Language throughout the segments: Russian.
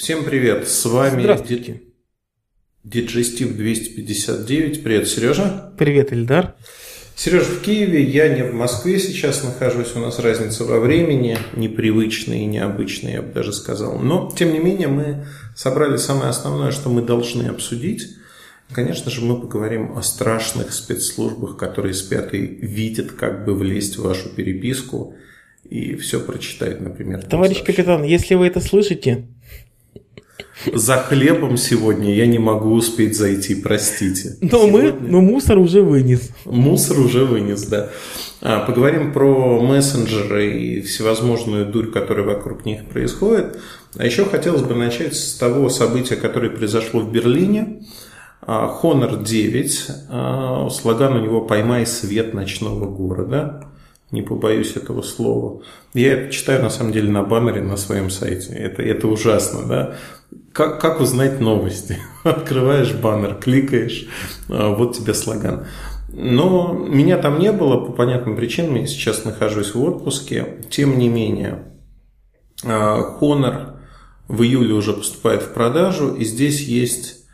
Всем привет, с вами Здравствуйте. Диджестив 259. Привет, Сережа. Привет, Ильдар. Сережа в Киеве, я не в Москве сейчас нахожусь, у нас разница во времени, непривычная и необычная, я бы даже сказал. Но, тем не менее, мы собрали самое основное, что мы должны обсудить. Конечно же, мы поговорим о страшных спецслужбах, которые спят и видят, как бы влезть в вашу переписку и все прочитать, например. Товарищ капитан, если вы это слышите, за хлебом сегодня я не могу успеть зайти, простите. Но, мы, но мусор уже вынес. Мусор уже вынес, да. А, поговорим про мессенджеры и всевозможную дурь, которая вокруг них происходит. А еще хотелось бы начать с того события, которое произошло в Берлине. А, Honor 9, а, слоган у него «Поймай свет ночного города» не побоюсь этого слова. Я это читаю, на самом деле, на баннере на своем сайте. Это, это ужасно, да? Как, как узнать новости? Открываешь баннер, кликаешь, а, вот тебе слоган. Но меня там не было по понятным причинам. Я сейчас нахожусь в отпуске. Тем не менее, а, Honor в июле уже поступает в продажу. И здесь есть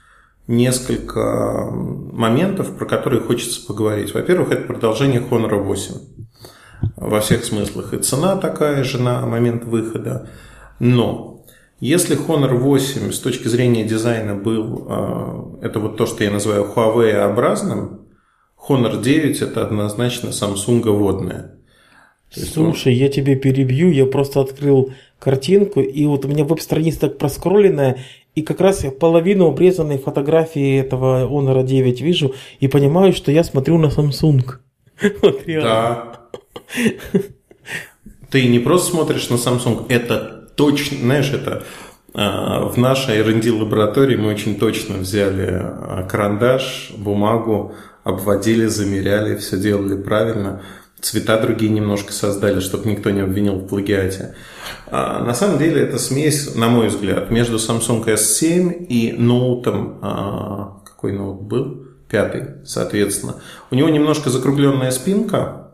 несколько моментов, про которые хочется поговорить. Во-первых, это продолжение Honor 8 во всех смыслах. И цена такая же на момент выхода. Но если Honor 8 с точки зрения дизайна был, а, это вот то, что я называю Huawei-образным, Honor 9 это однозначно Samsung водная. Слушай, он... я тебе перебью, я просто открыл картинку, и вот у меня веб-страница так проскролленная, и как раз я половину обрезанной фотографии этого Honor 9 вижу, и понимаю, что я смотрю на Samsung. Вот реально. Да, ты не просто смотришь на Samsung, это точно, знаешь, это а, в нашей R&D лаборатории мы очень точно взяли а, карандаш, бумагу, обводили, замеряли, все делали правильно. Цвета другие немножко создали, чтобы никто не обвинил в плагиате. А на самом деле это смесь, на мой взгляд, между Samsung S7 и ноутом, какой ноут был? Пятый, соответственно. У него немножко закругленная спинка,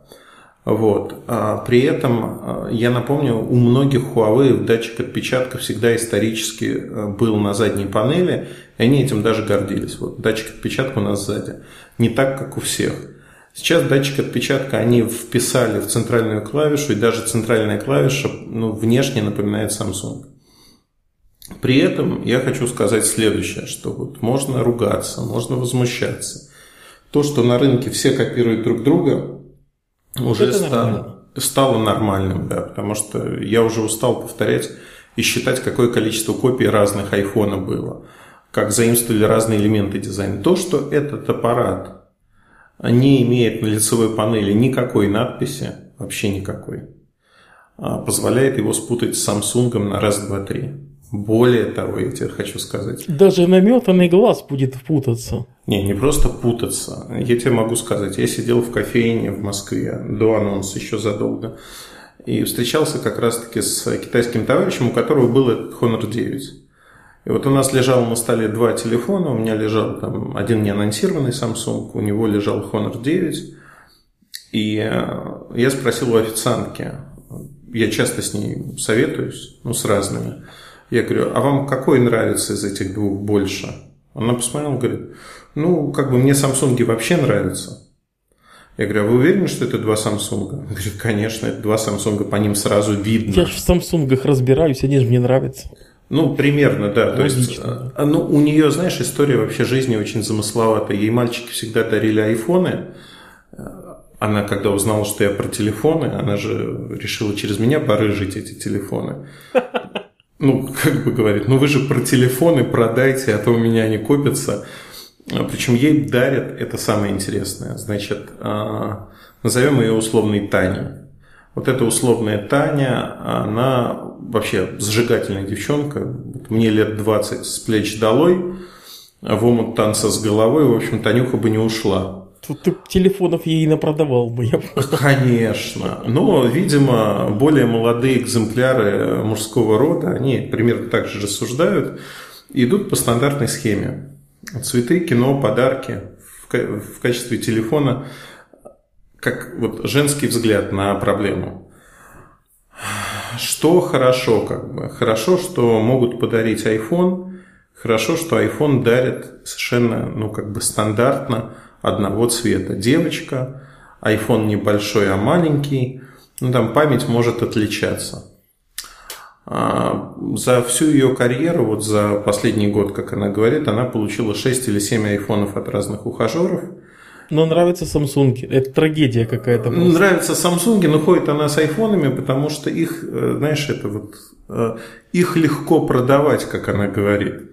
вот. А при этом, а, я напомню, у многих Huawei датчик отпечатка всегда исторически э, был на задней панели, и они этим даже гордились. Вот датчик отпечатка у нас сзади. Не так, как у всех. Сейчас датчик отпечатка они вписали в центральную клавишу, и даже центральная клавиша ну, внешне напоминает Samsung. При этом я хочу сказать следующее, что вот можно ругаться, можно возмущаться. То, что на рынке все копируют друг друга, уже это ста- нормально. стало нормальным, да, потому что я уже устал повторять и считать, какое количество копий разных айфона было, как заимствовали разные элементы дизайна. То, что этот аппарат не имеет на лицевой панели никакой надписи, вообще никакой, а позволяет его спутать с Samsung на раз, два, три. Более того, я тебе хочу сказать. Даже наметанный глаз будет путаться. Не, не просто путаться. Я тебе могу сказать, я сидел в кофейне в Москве до анонса еще задолго. И встречался как раз-таки с китайским товарищем, у которого был Honor 9. И вот у нас лежало на столе два телефона. У меня лежал там один неанонсированный Samsung, у него лежал Honor 9. И э, я спросил у официантки, я часто с ней советуюсь, ну, с разными. Я говорю, а вам какой нравится из этих двух больше? Она посмотрела, говорит, ну, как бы мне Samsung вообще нравятся. Я говорю, а вы уверены, что это два Samsung? Он говорит, конечно, это два Samsung, по ним сразу видно. Я же в Самсунгах разбираюсь, они же мне нравятся. Ну, примерно, да. То есть, а, ну, у нее, знаешь, история вообще жизни очень замысловатая. Ей мальчики всегда дарили айфоны. Она, когда узнала, что я про телефоны, она же решила через меня барыжить эти телефоны ну, как бы говорит, ну вы же про телефоны продайте, а то у меня они копятся. А, Причем ей дарят, это самое интересное, значит, а, назовем ее условной Таней. Вот эта условная Таня, она вообще зажигательная девчонка. Мне лет 20 с плеч долой, в омут танца с головой, в общем, Танюха бы не ушла. Тут ты телефонов ей напродавал бы. Я Конечно. Но, видимо, более молодые экземпляры мужского рода, они примерно так же рассуждают, идут по стандартной схеме. Цветы, кино, подарки в качестве телефона, как вот женский взгляд на проблему. что хорошо, как бы. Хорошо, что могут подарить iPhone. Хорошо, что iPhone дарит совершенно, ну, как бы стандартно одного цвета. Девочка, iPhone небольшой, а маленький. Ну, там память может отличаться. А, за всю ее карьеру, вот за последний год, как она говорит, она получила 6 или 7 айфонов от разных ухажеров. Но нравится Samsung. Это трагедия какая-то. Просто. Нравится Samsung, но ходит она с айфонами, потому что их, э, знаешь, это вот э, их легко продавать, как она говорит.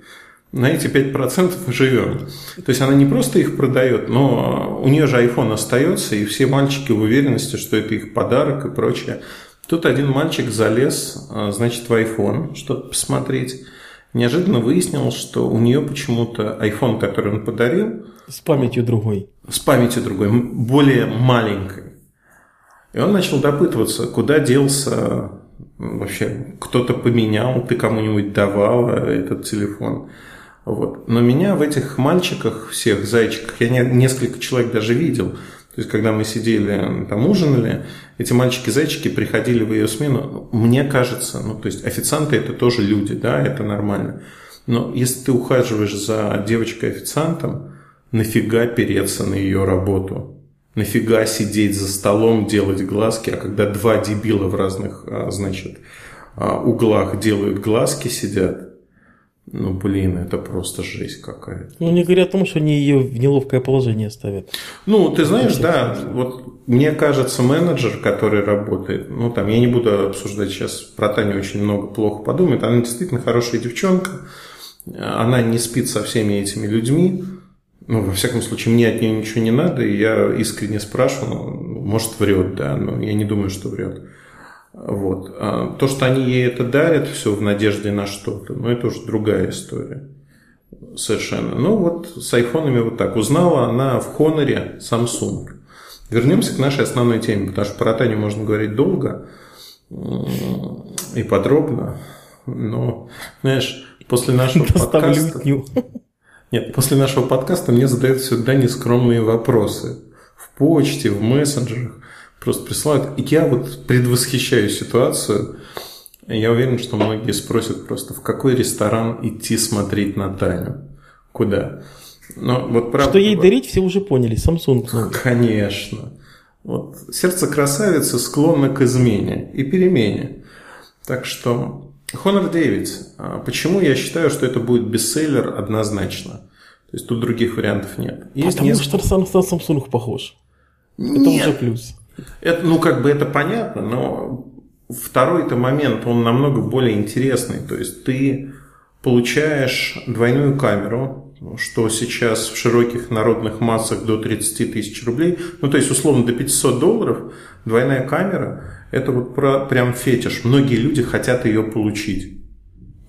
На эти 5% мы живем. То есть она не просто их продает, но у нее же iPhone остается, и все мальчики в уверенности, что это их подарок и прочее. Тут один мальчик залез, э, значит, в iPhone, что-то посмотреть. Неожиданно выяснилось, что у нее почему-то iPhone, который он подарил... С памятью другой. С памятью другой, более маленькой. И он начал допытываться, куда делся вообще, кто-то поменял, ты кому-нибудь давал этот телефон. Вот. Но меня в этих мальчиках, всех зайчиках, я несколько человек даже видел, то есть, когда мы сидели, там ужинали, эти мальчики-зайчики приходили в ее смену. Мне кажется, ну, то есть, официанты это тоже люди, да, это нормально. Но если ты ухаживаешь за девочкой-официантом, нафига переться на ее работу? Нафига сидеть за столом, делать глазки, а когда два дебила в разных, а, значит, а, углах делают глазки, сидят, ну, блин, это просто жесть какая-то. Ну, не говоря о том, что они ее в неловкое положение ставят. Ну, ты знаешь, да, вот мне кажется, менеджер, который работает, ну, там, я не буду обсуждать сейчас, про Таню очень много плохо подумает, она действительно хорошая девчонка, она не спит со всеми этими людьми, ну, во всяком случае, мне от нее ничего не надо, и я искренне спрашиваю, ну, может, врет, да, но я не думаю, что врет. Вот. А то, что они ей это дарят, все в надежде на что-то, ну, это уже другая история. Совершенно. Ну, вот с айфонами вот так. Узнала она в Хоноре Samsung. Вернемся к нашей основной теме, потому что про Таню можно говорить долго и подробно. Но, знаешь, после нашего подкаста... Нет, после нашего подкаста мне задают всегда нескромные вопросы. В почте, в мессенджерах просто присылают. И я вот предвосхищаю ситуацию. Я уверен, что многие спросят просто, в какой ресторан идти смотреть на Таню? Куда? Но вот правда, что ей дарить, все уже поняли. Samsung. Конечно. Вот. Сердце красавицы склонно к измене и перемене. Так что Honor 9. А почему я считаю, что это будет бестселлер однозначно? То есть тут других вариантов нет. Есть Потому несколько... что на Samsung похож. Нет. Это уже плюс. Это, ну, как бы это понятно, но второй-то момент, он намного более интересный. То есть ты получаешь двойную камеру, что сейчас в широких народных массах до 30 тысяч рублей, ну то есть условно до 500 долларов, двойная камера, это вот про, прям фетиш. Многие люди хотят ее получить.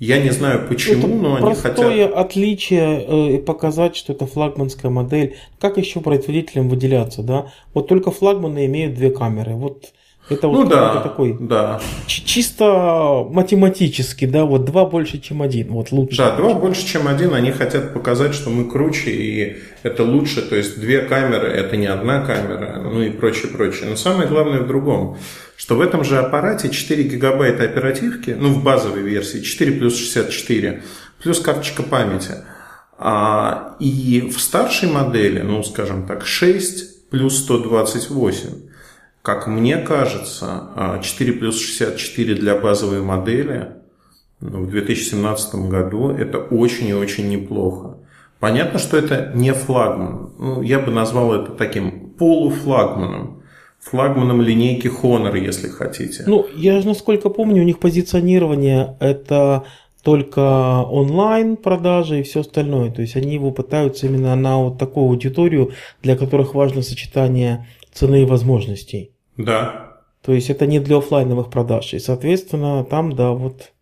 Я не знаю почему, это но они хотят... Простое отличие э, показать, что это флагманская модель. Как еще производителям выделяться, да? Вот только флагманы имеют две камеры. Вот это ну вот да, такой да. чисто математически, да, вот два больше, чем один, вот лучше. Да, два больше, чем один, они хотят показать, что мы круче, и это лучше, то есть две камеры, это не одна камера, ну и прочее, прочее. Но самое главное в другом, что в этом же аппарате 4 гигабайта оперативки, ну в базовой версии 4 плюс 64, плюс карточка памяти. А, и в старшей модели, ну скажем так, 6 плюс 128. Как мне кажется, 4 а, плюс 64 для базовой модели ну, в 2017 году это очень и очень неплохо. Понятно, что это не флагман. Ну, я бы назвал это таким полуфлагманом. Флагманом линейки Honor, если хотите. Ну, я же насколько помню, у них позиционирование это только онлайн продажи и все остальное. То есть они его пытаются именно на вот такую аудиторию, для которых важно сочетание цены и возможностей. Да. То есть это не для офлайновых продаж. И, соответственно, там, да, вот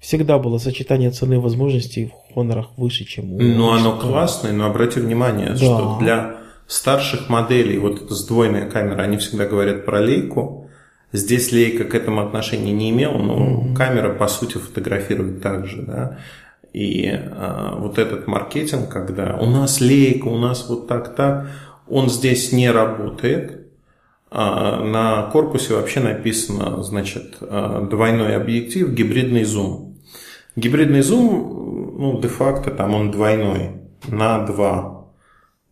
всегда было сочетание цены и возможностей в Хонорах выше, чем у Ну, оно классное, но обрати внимание, да. что для старших моделей, вот эта сдвоенная камера, они всегда говорят про лейку. Здесь лейка к этому отношения не имела, но mm-hmm. камера, по сути, фотографирует так же, да. И а, вот этот маркетинг, когда у нас лейка, у нас вот так-так, он здесь не работает. А, на корпусе вообще написано, значит, а, двойной объектив, гибридный зум. Гибридный зум, ну, де-факто там он двойной, на 2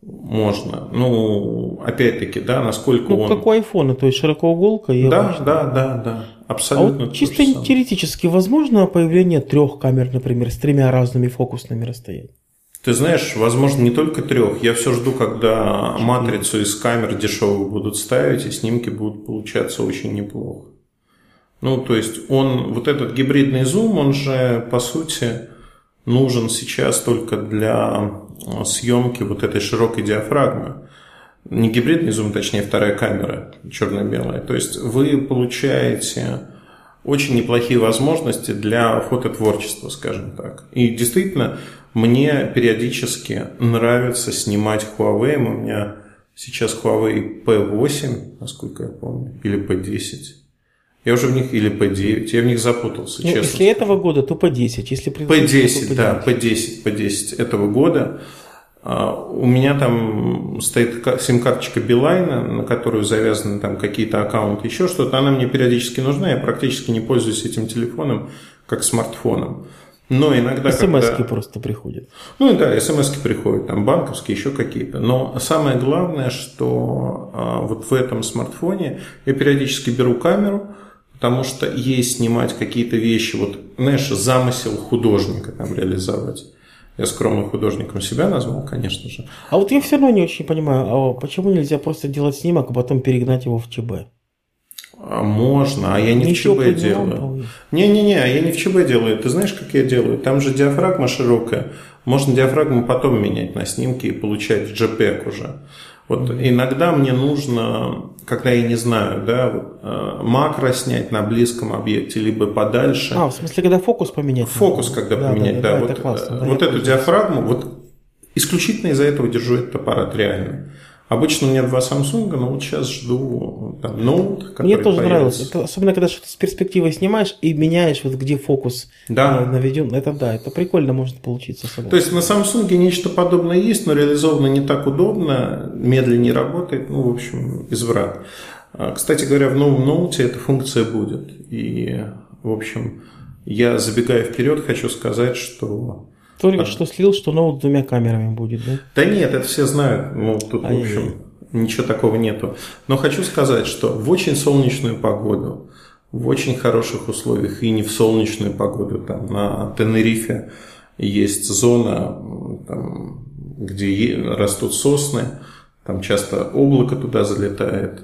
можно. Ну, опять-таки, да, насколько ну, он... как у айфона, то есть широкоуголка и Да, обычная. да, да, да, абсолютно А вот то чисто теоретически возможно появление трех камер, например, с тремя разными фокусными расстояниями? Ты знаешь, возможно, не только трех. Я все жду, когда матрицу из камер дешевых будут ставить, и снимки будут получаться очень неплохо. Ну, то есть он, вот этот гибридный зум, он же, по сути, нужен сейчас только для э, съемки вот этой широкой диафрагмы. Не гибридный зум, точнее, вторая камера черно-белая. То есть вы получаете очень неплохие возможности для фототворчества, скажем так. И действительно, мне периодически нравится снимать Huawei. У меня сейчас Huawei P8, насколько я помню, или P10. Я уже в них, или P9, я в них запутался, Ну, честно. если этого года, то по 10. Если предыдущего, P10, то да, P10, P10 этого года. А, У меня там стоит ка- сим-карточка Билайна, на которую завязаны там какие-то аккаунты, еще что-то. Она мне периодически нужна, я практически не пользуюсь этим телефоном как смартфоном. Но иногда, смс когда... просто приходят. Ну да, смс приходят, там банковские, еще какие-то. Но самое главное, что а, вот в этом смартфоне я периодически беру камеру, потому что ей снимать какие-то вещи, вот, знаешь, замысел художника там реализовать. Я скромным художником себя назвал, конечно же. А вот я все равно не очень понимаю, а почему нельзя просто делать снимок, а потом перегнать его в ЧБ? А можно, а я не в Ничего ЧБ делаю. Не-не-не, я не в ЧБ делаю. Ты знаешь, как я делаю? Там же диафрагма широкая. Можно диафрагму потом менять на снимке и получать в JPEG уже. Вот иногда мне нужно, когда я не знаю, да, э, макро снять на близком объекте, либо подальше. А, в смысле, когда фокус поменять? Фокус, когда поменять, да, вот, это классно. э, да, вот эту пользуюсь. диафрагму, вот исключительно из-за этого держу этот аппарат реально. Обычно у меня два Samsung, но вот сейчас жду там, ноут, который Мне тоже появится. нравилось. Это, особенно, когда что-то с перспективой снимаешь и меняешь, вот где фокус Да. э, наведен. Это да, это прикольно может получиться. согласен. То есть на Samsung нечто подобное есть, но реализовано не так удобно, медленнее работает, ну, в общем, изврат. А, Кстати говоря, в новом ноуте эта функция будет. И, в общем, я забегая вперед, хочу сказать, что... Только что слил, что ноут с двумя камерами будет, да? Да нет, это все знают. Ну, тут, в Ай-яй-яй. общем, ничего такого нету. Но хочу сказать, что в очень солнечную погоду, в очень хороших условиях, и не в солнечную погоду, там на Тенерифе есть зона, там, где растут сосны, там часто облако туда залетает.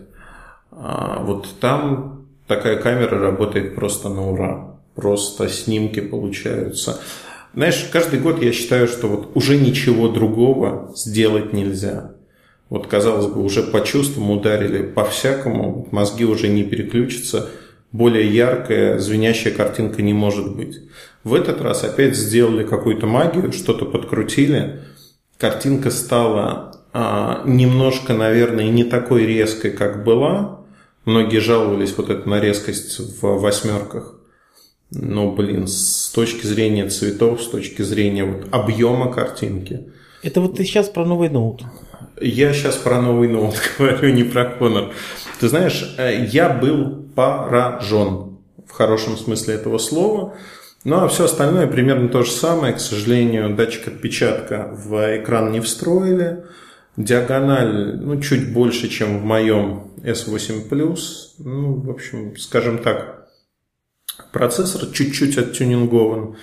А вот там такая камера работает просто на ура. Просто снимки получаются. Знаешь, каждый год я считаю, что вот уже ничего другого сделать нельзя. Вот, казалось бы, уже по чувствам ударили по-всякому, мозги уже не переключатся, более яркая, звенящая картинка не может быть. В этот раз опять сделали какую-то магию, что-то подкрутили, картинка стала а, немножко, наверное, не такой резкой, как была. Многие жаловались вот эту на резкость в восьмерках. Но, блин, с точки зрения цветов, с точки зрения вот объема картинки, Это вот ты сейчас про новый ноут. я сейчас про новый ноут говорю, не про Honor. Ты знаешь, э, я был поражен в хорошем смысле этого слова. Ну, а все остальное примерно то же самое. К сожалению, датчик отпечатка в экран не встроили. Диагональ, ну, чуть больше, чем в моем S8 Plus. Ну, в общем, скажем так, процессор чуть-чуть оттюнингован.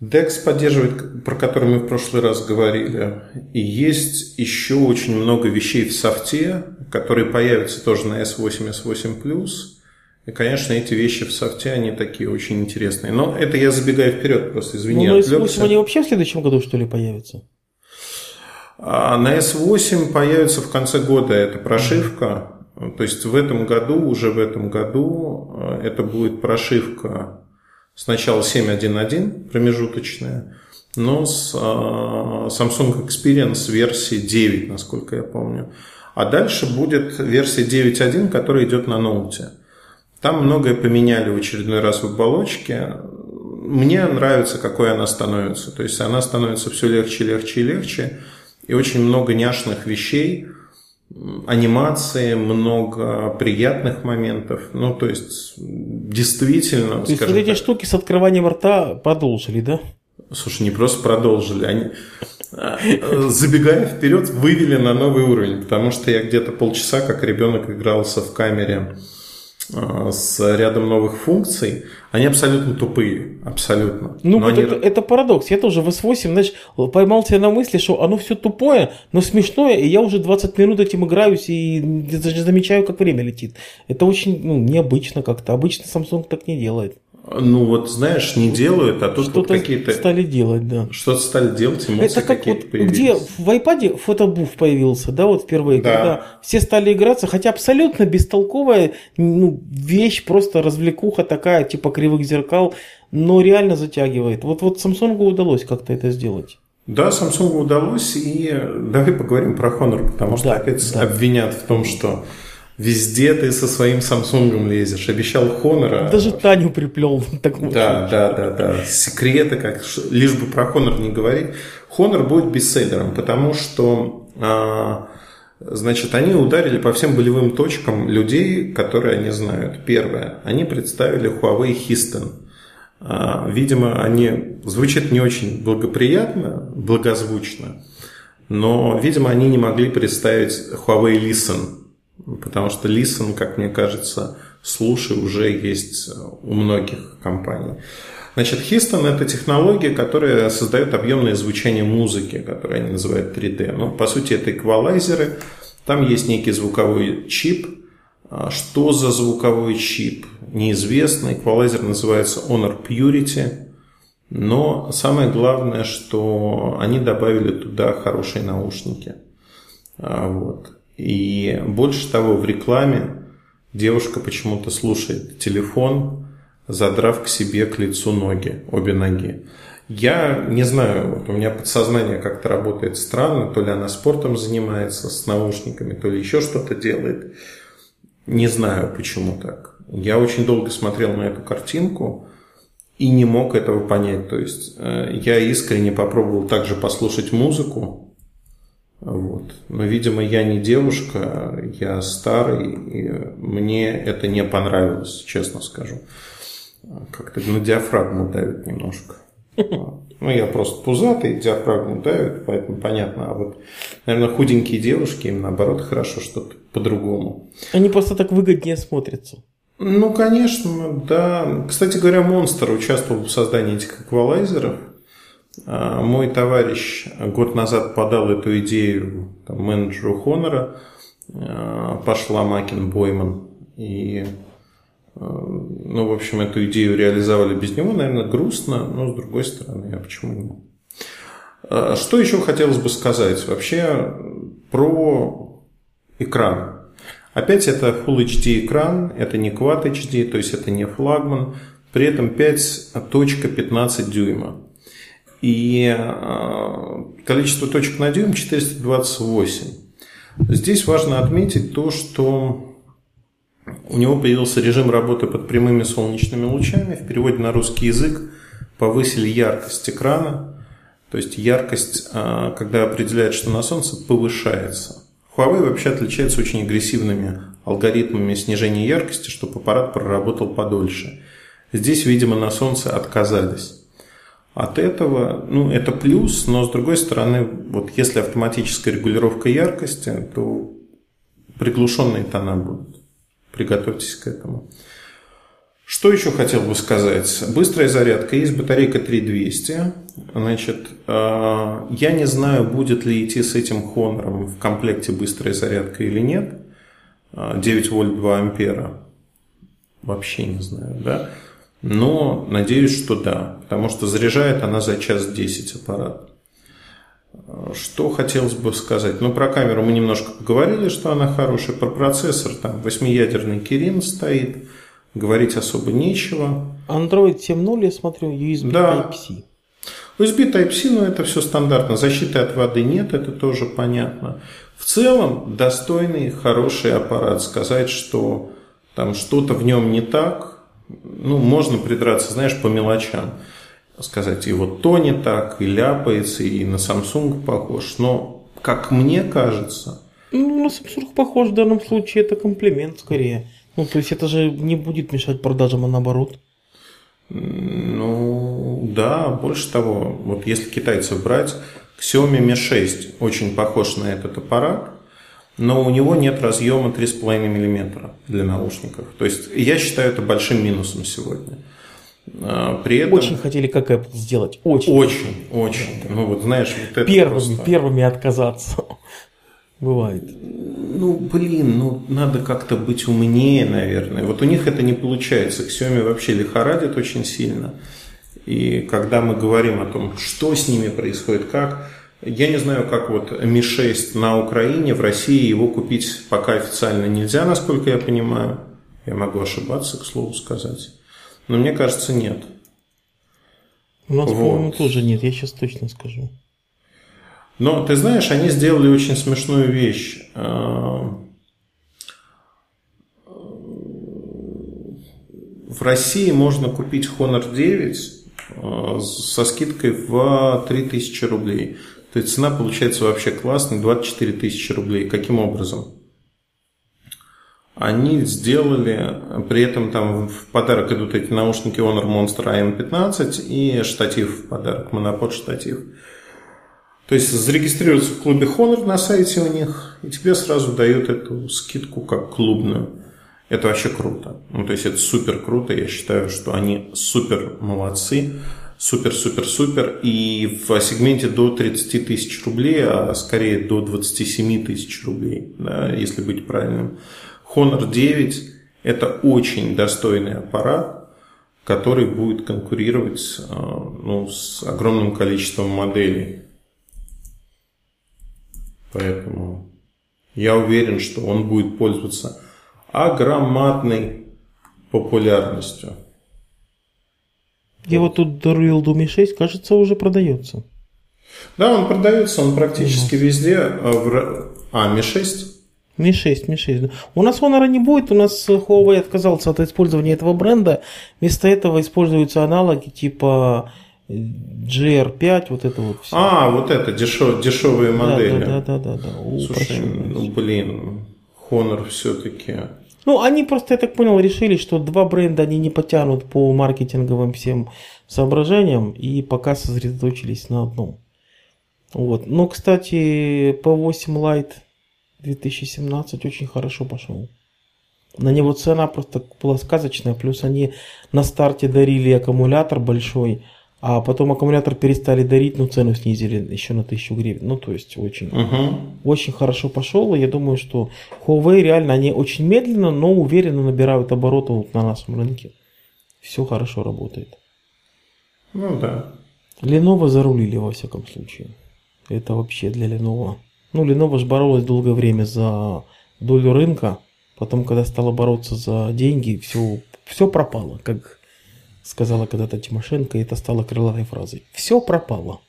DeX поддерживает, про который мы в прошлый раз говорили. И есть еще очень много вещей в софте, которые появятся тоже на S8, S8 Plus. И, конечно, эти вещи в софте, они такие очень интересные. Но это я забегаю вперед, просто извини, ну, на отвлекся. S8 они вообще в следующем году, что ли, появятся? А на S8 появится в конце года эта прошивка. То есть в этом году, уже в этом году, э, это будет прошивка сначала 7.1.1 промежуточная, но с э, Samsung Experience версии 9, насколько я помню. А дальше будет версия 9.1, которая идет на ноуте. Там многое поменяли в очередной раз в оболочке. Мне нравится, какой она становится. То есть она становится все легче, легче и легче. И очень много няшных вещей анимации, много приятных моментов. Ну, то есть, действительно... То есть, вот эти так, штуки с открыванием рта продолжили, да? Слушай, не просто продолжили, они, а, забегая вперед, вывели на новый уровень, потому что я где-то полчаса, как ребенок, игрался в камере с рядом новых функций, они абсолютно тупые, абсолютно. Ну, вот они... это, это парадокс. Я тоже в S8, знаешь, поймал себя на мысли, что оно все тупое, но смешное, и я уже 20 минут этим играюсь и даже замечаю, как время летит. Это очень ну, необычно как-то. Обычно Samsung так не делает. Ну вот, знаешь, не делают, а тут что-то вот какие-то... стали делать, да. Что-то стали делать, эмоции Это как вот, где в iPad фотобуф появился, да, вот впервые, да. когда все стали играться, хотя абсолютно бестолковая ну, вещь, просто развлекуха такая, типа кривых зеркал, но реально затягивает. Вот, вот Samsung удалось как-то это сделать. Да, Samsung удалось, и давай поговорим про Honor, потому что да, опять да. обвинят в том, что Везде ты со своим Samsung лезешь. Обещал Honor. А Даже Таню приплел. Так да, да, да, да. Секреты, как лишь бы про Honor не говорить. Honor будет бестселлером, потому что а, Значит, они ударили по всем болевым точкам людей, которые они знают. Первое. Они представили Huawei Histon. А, видимо, они звучат не очень благоприятно, благозвучно, но, видимо, они не могли представить Huawei Listen – Потому что Listen, как мне кажется, слушай уже есть у многих компаний. Значит, Histon – это технология, которая создает объемное звучание музыки, которое они называют 3D. Ну, по сути, это эквалайзеры. Там есть некий звуковой чип. А что за звуковой чип? Неизвестно. Эквалайзер называется Honor Purity. Но самое главное, что они добавили туда хорошие наушники. А вот. И больше того, в рекламе девушка почему-то слушает телефон, задрав к себе к лицу ноги, обе ноги. Я не знаю, вот у меня подсознание как-то работает странно, то ли она спортом занимается с наушниками, то ли еще что-то делает. Не знаю, почему так. Я очень долго смотрел на эту картинку и не мог этого понять. То есть э, я искренне попробовал также послушать музыку, вот. Но, видимо, я не девушка, я старый, и мне это не понравилось, честно скажу. Как-то на диафрагму давит немножко. Ну, я просто пузатый, диафрагму давит, поэтому понятно. А вот, наверное, худенькие девушки, им наоборот хорошо что-то по-другому. Они просто так выгоднее смотрятся. Ну, конечно, да. Кстати говоря, Монстр участвовал в создании этих эквалайзеров. А, мой товарищ год назад подал эту идею там, менеджеру Хонора, а, пошла Макин Бойман, и а, ну, в общем, эту идею реализовали без него, наверное, грустно, но с другой стороны, а почему нет? Что еще хотелось бы сказать вообще про экран? Опять это Full HD экран, это не Quad HD, то есть это не флагман, при этом 5.15 дюйма. И э, количество точек на дюйм 428. Здесь важно отметить то, что у него появился режим работы под прямыми солнечными лучами. В переводе на русский язык повысили яркость экрана. То есть яркость, э, когда определяет, что на солнце, повышается. Huawei вообще отличается очень агрессивными алгоритмами снижения яркости, чтобы аппарат проработал подольше. Здесь, видимо, на солнце отказались от этого, ну, это плюс, но с другой стороны, вот если автоматическая регулировка яркости, то приглушенные тона будут. Приготовьтесь к этому. Что еще хотел бы сказать? Быстрая зарядка. Есть батарейка 3200. Значит, э, я не знаю, будет ли идти с этим Honor в комплекте быстрая зарядка или нет. 9 э, вольт 2 ампера. Вообще не знаю, да. Но надеюсь, что да, потому что заряжает она за час 10 аппарат. Что хотелось бы сказать? Ну, про камеру мы немножко поговорили, что она хорошая. Про процессор там восьмиядерный Kirin стоит. Говорить особо нечего. Android 7.0, я смотрю, USB да. Type-C. USB Type-C, ну это все стандартно. Защиты от воды нет, это тоже понятно. В целом, достойный, хороший аппарат. Сказать, что там что-то в нем не так, ну, можно придраться, знаешь, по мелочам. Сказать, и вот то не так, и ляпается, и на Samsung похож. Но, как мне кажется, Ну, на Samsung похож в данном случае, это комплимент скорее. Ну, то есть это же не будет мешать продажам, а наоборот. Ну, да, больше того, вот если китайцев брать, Xiaomi Mi 6 очень похож на этот аппарат, но у него нет разъема 3,5 мм для наушников. То есть я считаю это большим минусом сегодня. А, при этом... Очень хотели как Apple сделать. Очень. Очень, очень. Ну вот знаешь, вот это первыми, просто... первыми отказаться. Бывает. Ну, блин, ну надо как-то быть умнее, наверное. Вот у них это не получается. Xiaomi вообще лихорадит очень сильно. И когда мы говорим о том, что с ними происходит, как, я не знаю, как вот Mi 6 на Украине, в России его купить пока официально нельзя, насколько я понимаю. Я могу ошибаться, к слову сказать. Но мне кажется, нет. У нас, вот. по-моему, тоже нет, я сейчас точно скажу. Но ты знаешь, они сделали очень смешную вещь. А, в России можно купить Honor 9 а, со скидкой в 3000 рублей. То есть цена получается вообще классная, 24 тысячи рублей. Каким образом? Они сделали, при этом там в подарок идут эти наушники Honor Monster AM15 и штатив в подарок, монопод штатив. То есть зарегистрироваться в клубе Honor на сайте у них, и тебе сразу дают эту скидку как клубную. Это вообще круто. Ну, то есть это супер круто. Я считаю, что они супер молодцы. Супер, супер, супер. И в сегменте до 30 тысяч рублей, а скорее до 27 тысяч рублей, да, если быть правильным. Honor 9 это очень достойный аппарат, который будет конкурировать а, ну, с огромным количеством моделей. Поэтому я уверен, что он будет пользоваться огромной популярностью. Я вот тут дарил Думи 6, кажется, уже продается. Да, он продается, он практически везде. А, а Mi 6? Mi 6, Mi 6. У нас Honor не будет, у нас Huawei отказался от использования этого бренда. Вместо этого используются аналоги типа GR5, вот это вот все. А, вот это, дешев, дешевые модели. Да, да, да, да. да. У, Слушай, ну блин, Honor все-таки. Ну, они просто, я так понял, решили, что два бренда они не потянут по маркетинговым всем соображениям и пока сосредоточились на одном. Вот. Но, кстати, по 8 Lite 2017 очень хорошо пошел. На него цена просто была сказочная, плюс они на старте дарили аккумулятор большой, а потом аккумулятор перестали дарить, но цену снизили еще на 1000 гривен. Ну, то есть очень, uh-huh. очень хорошо пошел. И я думаю, что Huawei реально, они очень медленно, но уверенно набирают обороты вот на нашем рынке. Все хорошо работает. Ну да. Lenovo зарулили во всяком случае. Это вообще для Lenovo. Ну, Lenovo же боролась долгое время за долю рынка. Потом, когда стала бороться за деньги, все, все пропало, как сказала когда-то Тимошенко, и это стало крылатой фразой. Все пропало.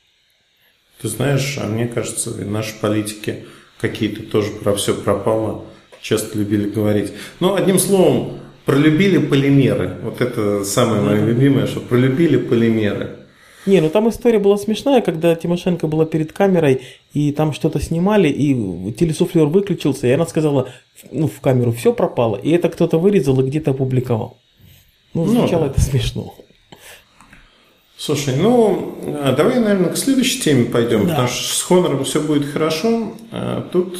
Ты знаешь, а мне кажется, наши политики какие-то тоже про все пропало часто любили говорить. Но одним словом, пролюбили полимеры. Вот это самое мое любимое, что пролюбили полимеры. Не, ну там история была смешная, когда Тимошенко была перед камерой, и там что-то снимали, и телесуфлер выключился, и она сказала ну, в камеру, все пропало, и это кто-то вырезал и где-то опубликовал. Ну, звучало ну, это смешно. Слушай, ну, а давай, наверное, к следующей теме пойдем, да. потому что с Хонором все будет хорошо. А тут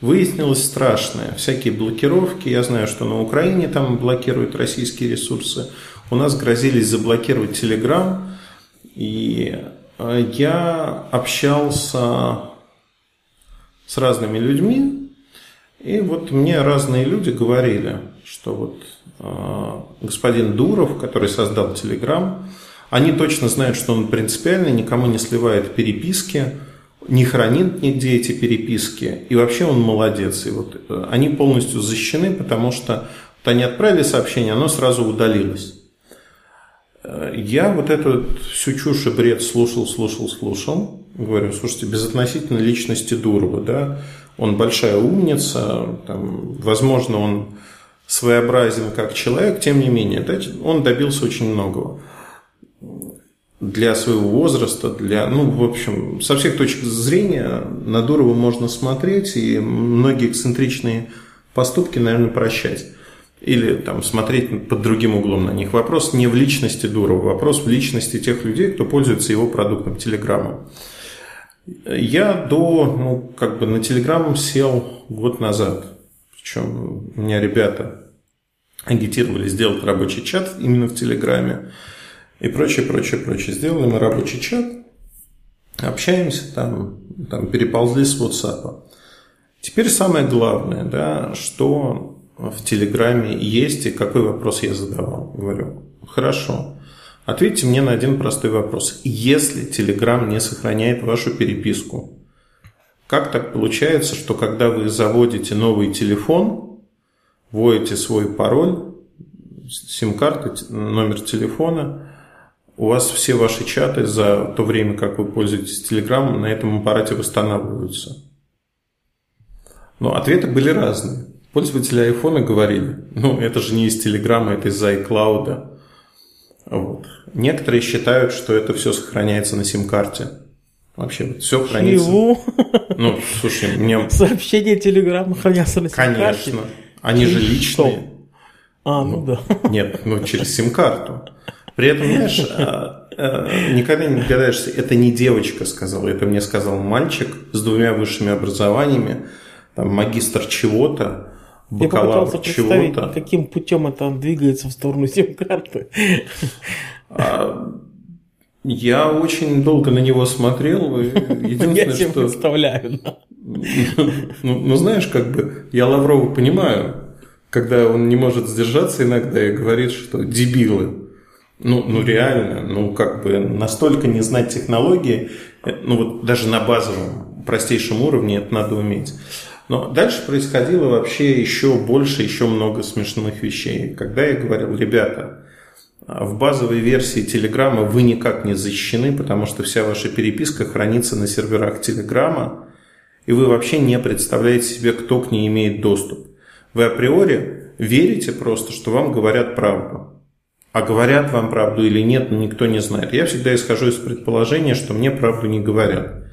выяснилось страшное. Всякие блокировки. Я знаю, что на Украине там блокируют российские ресурсы. У нас грозились заблокировать Телеграм. И а, я общался с разными людьми. И вот мне разные люди говорили, что вот Э, господин Дуров, который создал Телеграм, они точно знают, что он принципиально никому не сливает переписки, не хранит нигде эти переписки, и вообще он молодец. И вот э, они полностью защищены, потому что вот они отправили сообщение, оно сразу удалилось. Э, я вот эту всю чушь и бред слушал, слушал, слушал. Говорю, слушайте, безотносительно личности Дурова, да, он большая умница, там, возможно, он своеобразен как человек, тем не менее, он добился очень многого. для своего возраста, для, ну, в общем, со всех точек зрения на Дурова можно смотреть и многие эксцентричные поступки, наверное, прощать. Или там смотреть под другим углом на них. Вопрос не в личности Дурова, вопрос в личности тех людей, кто пользуется его продуктом Телеграмма. Я до, ну, как бы на Телеграм сел год назад. Причем у меня ребята агитировали сделать рабочий чат именно в Телеграме и прочее, прочее, прочее. Сделали мы рабочий чат, общаемся там, там переползли с WhatsApp. Теперь самое главное, да, что в Телеграме есть и какой вопрос я задавал. Говорю, хорошо, ответьте мне на один простой вопрос. Если Телеграм не сохраняет вашу переписку, как так получается, что когда вы заводите новый телефон, вводите свой пароль, сим-карты, номер телефона, у вас все ваши чаты за то время, как вы пользуетесь Телеграмом, на этом аппарате восстанавливаются. Но ответы были разные. Пользователи айфона говорили, ну, это же не из Телеграма, это из iCloud. Вот. Некоторые считают, что это все сохраняется на сим-карте. Вообще, все хранится. Чего? Ну, слушай, мне... Сообщения Телеграма хранятся на сим-карте? Конечно. Они же личные. А, ну, ну да. Нет, ну через сим-карту. При этом, знаешь, а, а, никогда не догадаешься, это не девочка сказала, это мне сказал мальчик с двумя высшими образованиями, там, магистр чего-то, бакалавр чего-то. каким путем это двигается в сторону сим-карты. А, я очень долго на него смотрел. Единственное, я что... представляю. Ну, ну, знаешь, как бы я Лаврова понимаю, когда он не может сдержаться иногда и говорит, что дебилы. Ну, ну реально, ну как бы настолько не знать технологии, э, ну вот даже на базовом, простейшем уровне это надо уметь. Но дальше происходило вообще еще больше, еще много смешных вещей. Когда я говорил, ребята, в базовой версии Телеграма вы никак не защищены, потому что вся ваша переписка хранится на серверах Телеграма, и вы вообще не представляете себе, кто к ней имеет доступ. Вы априори верите просто, что вам говорят правду. А говорят вам правду или нет, никто не знает. Я всегда исхожу из предположения, что мне правду не говорят.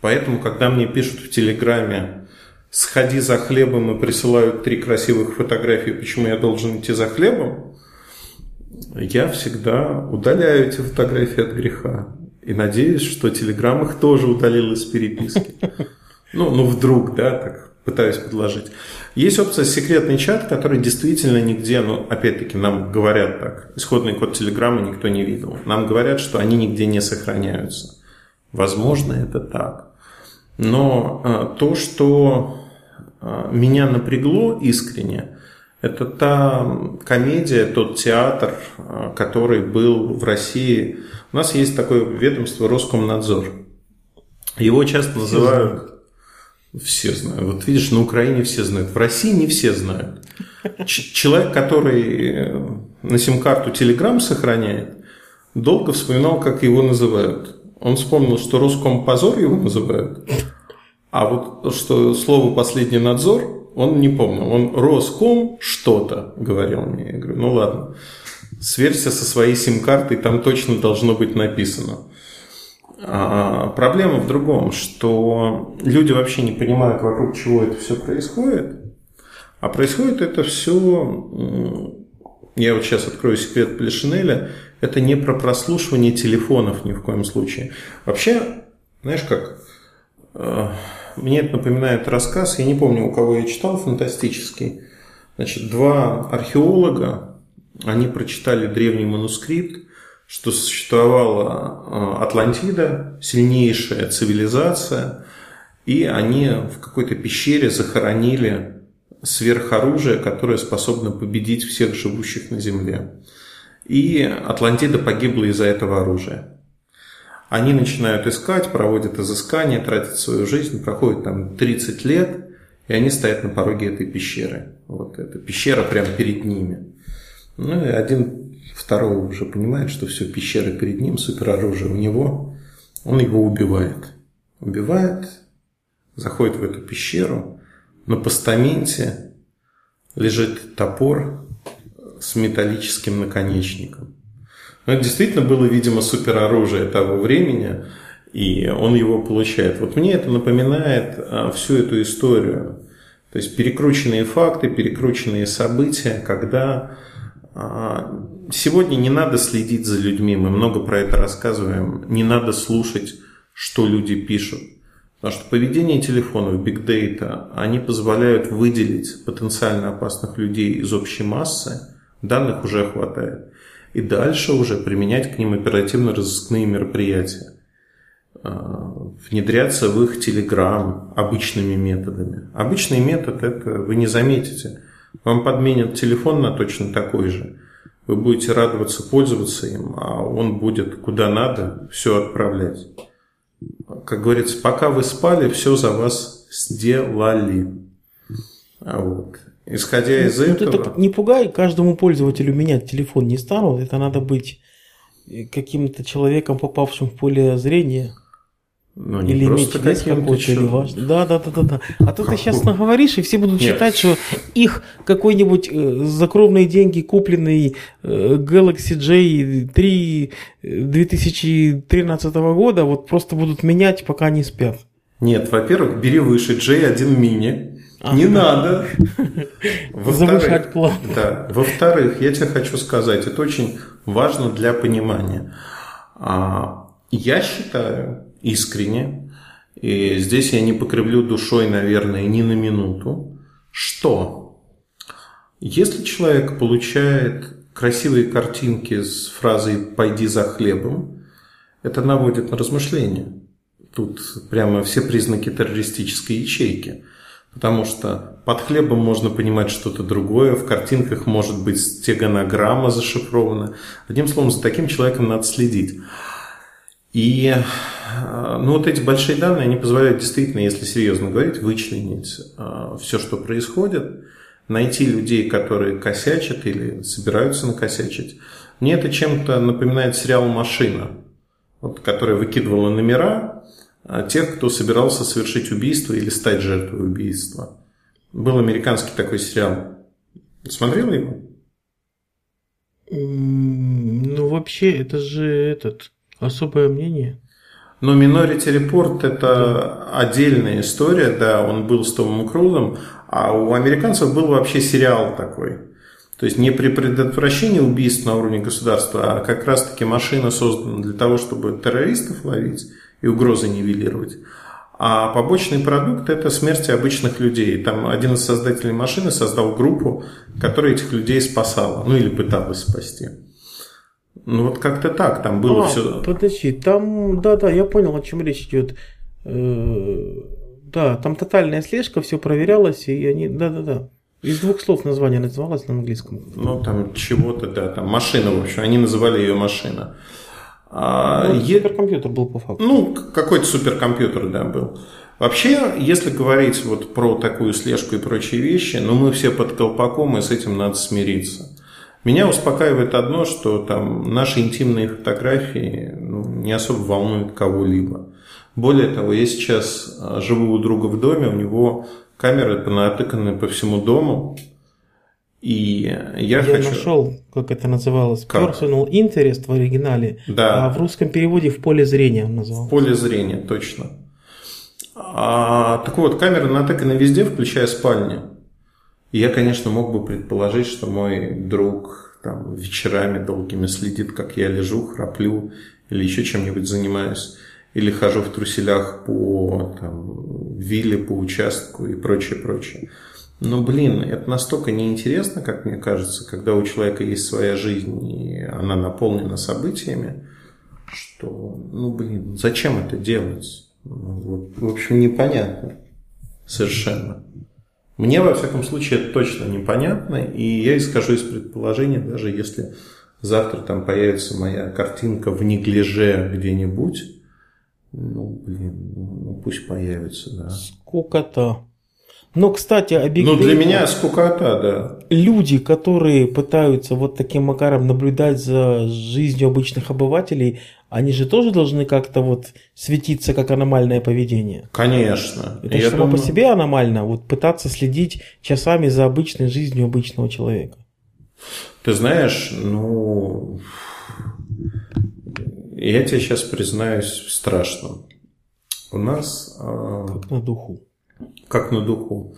Поэтому, когда мне пишут в Телеграме «сходи за хлебом» и присылают три красивых фотографии, почему я должен идти за хлебом, я всегда удаляю эти фотографии от греха. И надеюсь, что Телеграм их тоже удалил из переписки. Ну, ну вдруг, да, так пытаюсь предложить. Есть опция секретный чат, который действительно нигде, ну, опять-таки, нам говорят так, исходный код Телеграма никто не видел. Нам говорят, что они нигде не сохраняются. Возможно, это так. Но а, то, что а, меня напрягло искренне, это та комедия, тот театр, а, который был в России. У нас есть такое ведомство Роскомнадзор. Его часто называют все знают. Вот видишь, на Украине все знают. В России не все знают. Человек, который э, на сим-карту Telegram сохраняет, долго вспоминал, как его называют. Он вспомнил, что Роскомпозор его называют, а вот что слово «последний надзор» он не помнил. Он Роском что-то говорил мне. Я говорю, ну ладно, сверься со своей сим-картой, там точно должно быть написано. А проблема в другом, что люди вообще не понимают, вокруг чего это все происходит. А происходит это все, я вот сейчас открою секрет Плешинеля, это не про прослушивание телефонов ни в коем случае. Вообще, знаешь как, э, мне это напоминает рассказ, я не помню, у кого я читал, фантастический. Значит, два археолога, они прочитали древний манускрипт, что существовала э, Атлантида, сильнейшая цивилизация, и они в какой-то пещере захоронили сверхоружие, которое способно победить всех живущих на Земле. И Атлантида погибла из-за этого оружия. Они начинают искать, проводят изыскания, тратят свою жизнь, проходит там 30 лет, и они стоят на пороге этой пещеры. Вот эта пещера прямо перед ними. Ну и один второго уже понимает, что все, пещера перед ним, супероружие у него, он его убивает. Убивает, заходит в эту пещеру, на постаменте лежит топор с металлическим наконечником. Это действительно было, видимо, супероружие того времени, и он его получает. Вот мне это напоминает а, всю эту историю. То есть перекрученные факты, перекрученные события, когда а, сегодня не надо следить за людьми, мы много про это рассказываем, не надо слушать, что люди пишут. Потому что поведение телефонов, data, они позволяют выделить потенциально опасных людей из общей массы, данных уже хватает. И дальше уже применять к ним оперативно-розыскные мероприятия. А, внедряться в их телеграм обычными методами. Обычный метод это вы не заметите. Вам подменят телефон на точно такой же. Вы будете радоваться пользоваться им, а он будет куда надо все отправлять. Как говорится, пока вы спали, все за вас сделали. Вот. Исходя из ну, этого... Это не пугай, каждому пользователю менять телефон не станут. Это надо быть каким-то человеком, попавшим в поле зрения. Ну, не или иметь вес какой-то, или важно. Да, да, да, да, да. А то ты сейчас наговоришь, и все будут Нет. считать, что их какой-нибудь э, за кровные деньги купленный э, Galaxy J3 2013 года вот просто будут менять, пока не спят. Нет, во-первых, бери выше J1 mini. А, не да. надо. Завышать план. Да. Во-вторых, я тебе хочу сказать, это очень важно для понимания. А, я считаю, искренне, и здесь я не покривлю душой, наверное, ни на минуту, что если человек получает красивые картинки с фразой «пойди за хлебом», это наводит на размышления. Тут прямо все признаки террористической ячейки. Потому что под хлебом можно понимать что-то другое, в картинках может быть стеганограмма зашифрована. Одним словом, за таким человеком надо следить. И ну, вот эти большие данные, они позволяют действительно, если серьезно говорить, вычленить э, все, что происходит, найти людей, которые косячат или собираются накосячить. Мне это чем-то напоминает сериал «Машина», вот, которая выкидывала номера э, тех, кто собирался совершить убийство или стать жертвой убийства. Был американский такой сериал. Смотрела его? Ну, вообще, это же этот особое мнение. Но Minority Report это отдельная история, да, он был с Томом Крузом, а у американцев был вообще сериал такой. То есть не при предотвращении убийств на уровне государства, а как раз-таки машина создана для того, чтобы террористов ловить и угрозы нивелировать. А побочный продукт – это смерти обычных людей. Там один из создателей машины создал группу, которая этих людей спасала, ну или пыталась спасти. Ну вот как-то так, там было а, все. Подожди, там, да-да, я понял, о чем речь идет. Э, да, там тотальная слежка, все проверялось, и они, да-да-да. Из двух слов название называлось на английском. Ну, там чего-то, да, там машина, в общем, они называли ее машина. А, ну, е... Суперкомпьютер был по факту. Ну, какой-то суперкомпьютер, да, был. Вообще, если говорить вот про такую слежку и прочие вещи, ну, мы все под колпаком, и с этим надо смириться. Меня успокаивает одно, что там наши интимные фотографии ну, не особо волнуют кого-либо. Более того, я сейчас а, живу у друга в доме, у него камеры натыканы по всему дому. И я, я хочу... нашел, как это называлось, как? personal interest в оригинале, да. а в русском переводе в поле зрения он назывался. В поле зрения, точно. А, так вот, камеры натыканы везде, включая спальню. И я, конечно, мог бы предположить, что мой друг там, вечерами долгими следит, как я лежу, храплю или еще чем-нибудь занимаюсь. Или хожу в труселях по там, вилле, по участку и прочее, прочее. Но, блин, это настолько неинтересно, как мне кажется, когда у человека есть своя жизнь, и она наполнена событиями, что, ну, блин, зачем это делать? Ну, в общем, непонятно совершенно. Мне, во всяком случае, это точно непонятно, и я исхожу из предположения, даже если завтра там появится моя картинка в неглиже где-нибудь, ну, блин, ну, пусть появится, да. Сколько-то. Но, кстати, объективно... Ну, для меня скукота, да. Люди, которые пытаются вот таким макаром наблюдать за жизнью обычных обывателей, они же тоже должны как-то вот светиться как аномальное поведение. Конечно. Это же само думаю... по себе аномально, вот пытаться следить часами за обычной жизнью обычного человека. Ты знаешь, ну, я тебе сейчас признаюсь в страшном. У нас... Э, как на духу. Как на духу.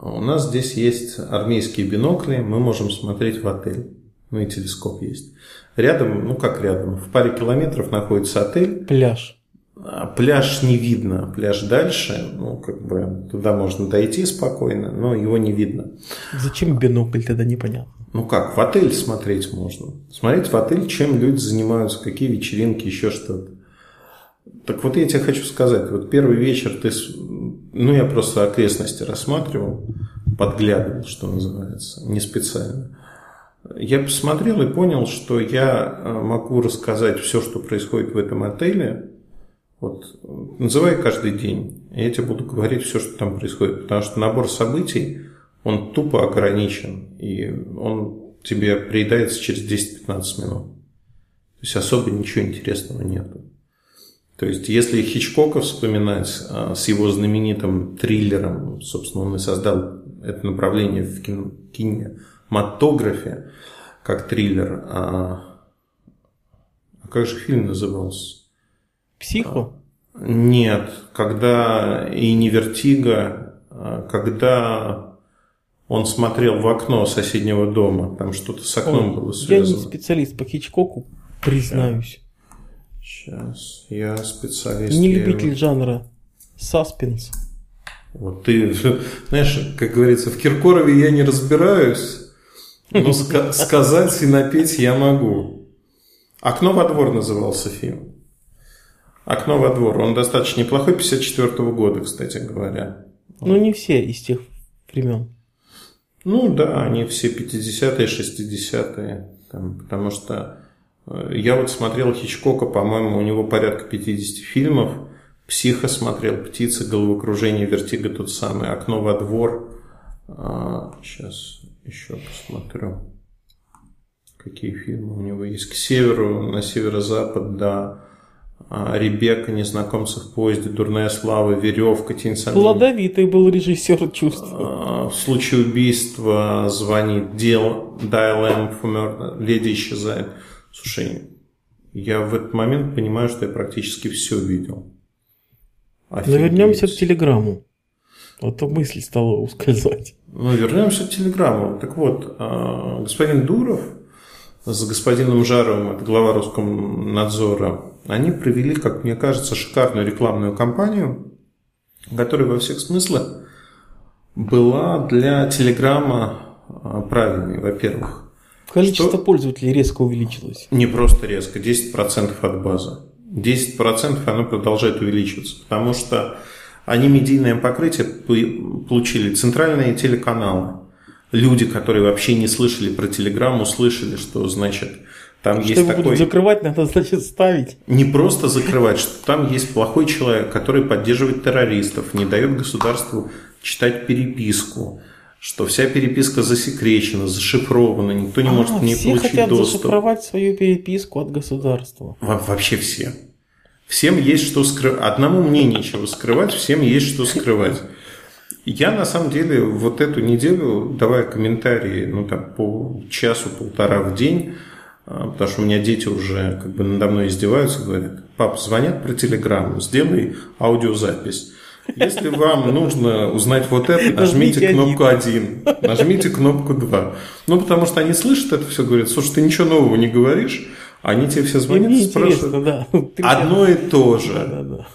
У нас здесь есть армейские бинокли, мы можем смотреть в отель. Ну и телескоп есть. Рядом, ну как рядом, в паре километров находится отель. Пляж. А пляж не видно, пляж дальше, ну как бы туда можно дойти спокойно, но его не видно. Зачем бинокль тогда непонятно? Ну как, в отель смотреть можно. Смотреть в отель, чем люди занимаются, какие вечеринки, еще что-то. Так вот я тебе хочу сказать, вот первый вечер ты, ну я просто окрестности рассматривал, подглядывал, что называется, не специально. Я посмотрел и понял, что я э, могу рассказать все, что происходит в этом отеле. Вот называй каждый день, я тебе буду говорить все, что там происходит, потому что набор событий, он тупо ограничен, и он тебе приедается через 10-15 минут. То есть особо ничего интересного нету. То есть, если Хичкока вспоминать а, с его знаменитым триллером, собственно, он и создал это направление в кинематографе, как триллер. А, а как же фильм назывался? Психо? Нет, когда и не Вертиго, а когда он смотрел в окно соседнего дома, там что-то с окном Ой, было связано. Я не специалист по Хичкоку, признаюсь. Сейчас, я специалист. Не любитель жанра. Саспенс. Вот ты, знаешь, как говорится, в Киркорове я не разбираюсь, но сказать и напеть я могу. «Окно во двор» назывался фильм. «Окно во двор». Он достаточно неплохой, 54 -го года, кстати говоря. Ну, не все из тех времен. Ну, да, они все 50-е, 60-е. Там, потому что я вот смотрел Хичкока, по-моему, у него порядка 50 фильмов. «Психо» смотрел, «Птица», «Головокружение», «Вертиго» тот самый, «Окно во двор». А, сейчас еще посмотрю, какие фильмы у него есть. «К северу», «На северо-запад», да. А, «Ребекка», «Незнакомцы в поезде», «Дурная слава», «Веревка», «Тень сомнений». Плодовитый был режиссер чувства. А, в случае убийства звонит M for Леди исчезает. Слушай, я в этот момент понимаю, что я практически все видел. Офигеть. Но вернемся к телеграмму. А то мысль стала ускользать. Ну, вернемся к телеграмму. Так вот, а, господин Дуров с господином Жаровым, это глава Роскомнадзора, они провели, как мне кажется, шикарную рекламную кампанию, которая во всех смыслах была для телеграмма а, правильной, во-первых. Количество что... пользователей резко увеличилось. Не просто резко, 10% от базы. 10% оно продолжает увеличиваться, потому что они медийное покрытие получили центральные телеканалы. Люди, которые вообще не слышали про Телеграм, услышали, что значит там что есть его такой... будут закрывать, надо, значит, ставить. Не просто закрывать, что там есть плохой человек, который поддерживает террористов, не дает государству читать переписку, что вся переписка засекречена, зашифрована, никто не а, может не получить хотят доступ. зашифровать свою переписку от государства. Во вообще все. Всем есть что скрывать. Одному мне нечего скрывать, всем есть что скрывать. Я на самом деле вот эту неделю, давая комментарии, ну там по часу, полтора в день, а, потому что у меня дети уже как бы надо мной издеваются, говорят, пап, звонят про телеграмму, сделай аудиозапись. Если вам нужно узнать вот это, нажмите кнопку 1, нажмите кнопку 2. Ну, потому что они слышат это все, говорят, слушай, ты ничего нового не говоришь, они тебе все звонят и спрашивают. Да. Одно и то же. Да, да, да.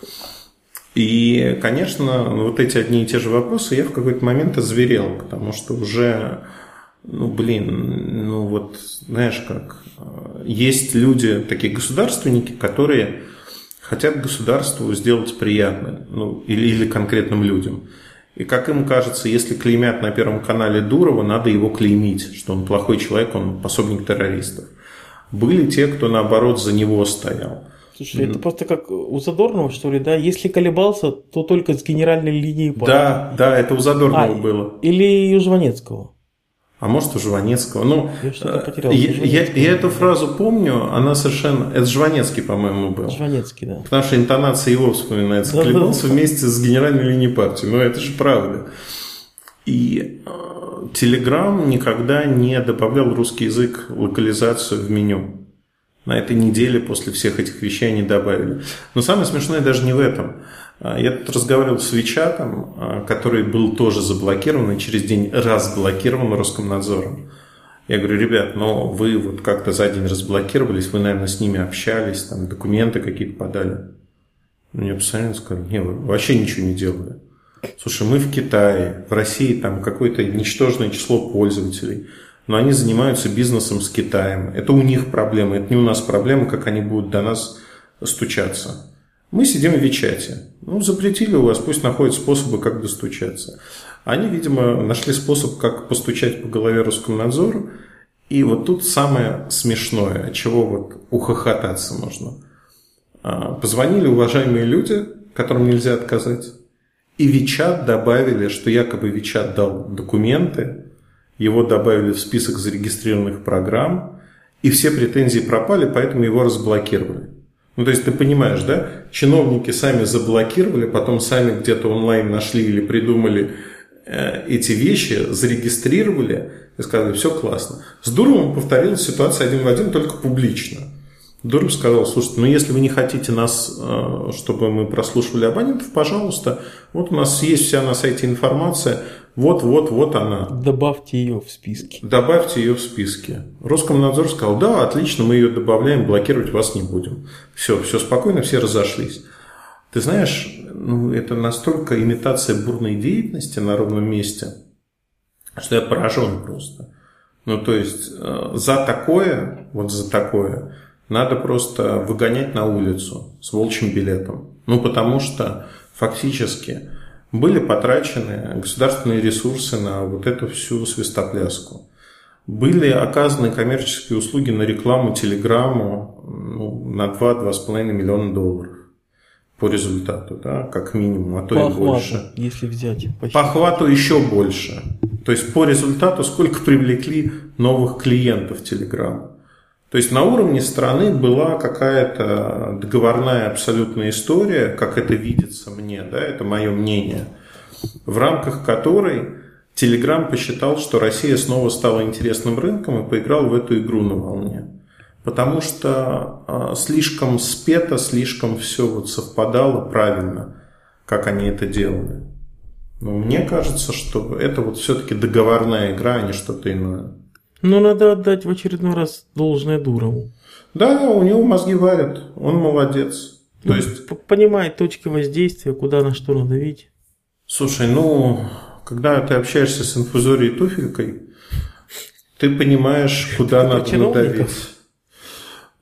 И, конечно, вот эти одни и те же вопросы я в какой-то момент озверел, потому что уже, ну, блин, ну вот, знаешь как, есть люди, такие государственники, которые хотят государству сделать приятно, ну, или, или конкретным людям. И как им кажется, если клеймят на Первом канале Дурова, надо его клеймить, что он плохой человек, он пособник террористов. Были те, кто наоборот за него стоял. Слушай, это просто как у Задорнова, что ли, да? Если колебался, то только с генеральной линии. Да, да, это у Задорнова а, было. Или у Жванецкого. А может, у Жванецкого. Ну, я, потерял, я, я, я эту фразу помню, она совершенно... Это Жванецкий, по-моему, был. Жванецкий, да. Потому что интонация его вспоминается. Да, Колебался да, вместе с генеральной линией партии. Ну, это же правда. И Telegram никогда не добавлял русский язык локализацию в меню. На этой неделе после всех этих вещей они добавили. Но самое смешное даже не в этом. А, я тут разговаривал с Вичатом, а, который был тоже заблокирован и через день разблокирован Роскомнадзором. Я говорю, ребят, но вы вот как-то за день разблокировались, вы, наверное, с ними общались, там документы какие-то подали. Мне постоянно сказали, не, вы вообще ничего не делали. Слушай, мы в Китае, в России там какое-то ничтожное число пользователей, но они занимаются бизнесом с Китаем. Это у них проблема, это не у нас проблема, как они будут до нас стучаться. Мы сидим в Вичате. Ну, запретили у вас, пусть находят способы, как достучаться. Они, видимо, нашли способ, как постучать по голове Роскомнадзору. И вот тут самое смешное, от чего вот ухохотаться можно. А, позвонили уважаемые люди, которым нельзя отказать. И Вичат добавили, что якобы Вичат дал документы, его добавили в список зарегистрированных программ, и все претензии пропали, поэтому его разблокировали. Ну, то есть ты понимаешь, да? Чиновники сами заблокировали, потом сами где-то онлайн нашли или придумали э, эти вещи, зарегистрировали и сказали, все классно. С Дуровым повторилась ситуация один в один, только публично. Дуров сказал, слушайте, ну если вы не хотите нас, э, чтобы мы прослушивали абонентов, пожалуйста, вот у нас есть вся на сайте информация, вот, вот, вот она. Добавьте ее в списке. Добавьте ее в списке. Роскомнадзор сказал, да, отлично, мы ее добавляем, блокировать вас не будем. Все, все спокойно, все разошлись. Ты знаешь, ну, это настолько имитация бурной деятельности на ровном месте, что я поражен просто. Ну, то есть, э, за такое, вот за такое, надо просто выгонять на улицу с волчьим билетом. Ну, потому что фактически были потрачены государственные ресурсы на вот эту всю свистопляску. Были оказаны коммерческие услуги на рекламу телеграмму ну, на 2-2,5 миллиона долларов по результату, да, как минимум, а то по и охвату, больше. если взять. Почти. По охвату еще больше. То есть по результату сколько привлекли новых клиентов Telegram. То есть на уровне страны была какая-то договорная абсолютная история, как это видится мне, да, это мое мнение, в рамках которой Telegram посчитал, что Россия снова стала интересным рынком и поиграл в эту игру на волне. Потому что а, слишком спето, слишком все вот совпадало правильно, как они это делали. Но мне кажется, что это вот все-таки договорная игра, а не что-то иное. Но надо отдать в очередной раз должное Дурову. Да, у него мозги варят, он молодец. То ну, есть... Понимает точки воздействия, куда на что надавить. Слушай, ну, когда ты общаешься с инфузорией туфелькой, ты понимаешь, куда ты надо надавить.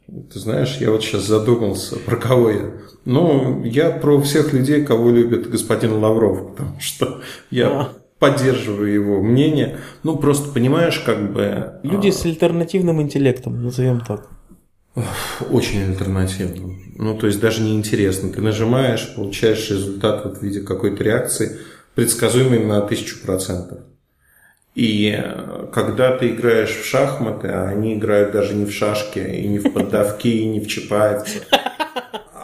Ты знаешь, я вот сейчас задумался, про кого я. Ну, я про всех людей, кого любит господин Лавров, потому что я а поддерживаю его мнение. Ну, просто понимаешь, как бы... Люди а... с альтернативным интеллектом, назовем так. Очень альтернативным. Ну, то есть даже неинтересно. Ты нажимаешь, получаешь результат вот в виде какой-то реакции, предсказуемый на тысячу процентов. И когда ты играешь в шахматы, а они играют даже не в шашки, и не в поддавки, и не в чапаевцы,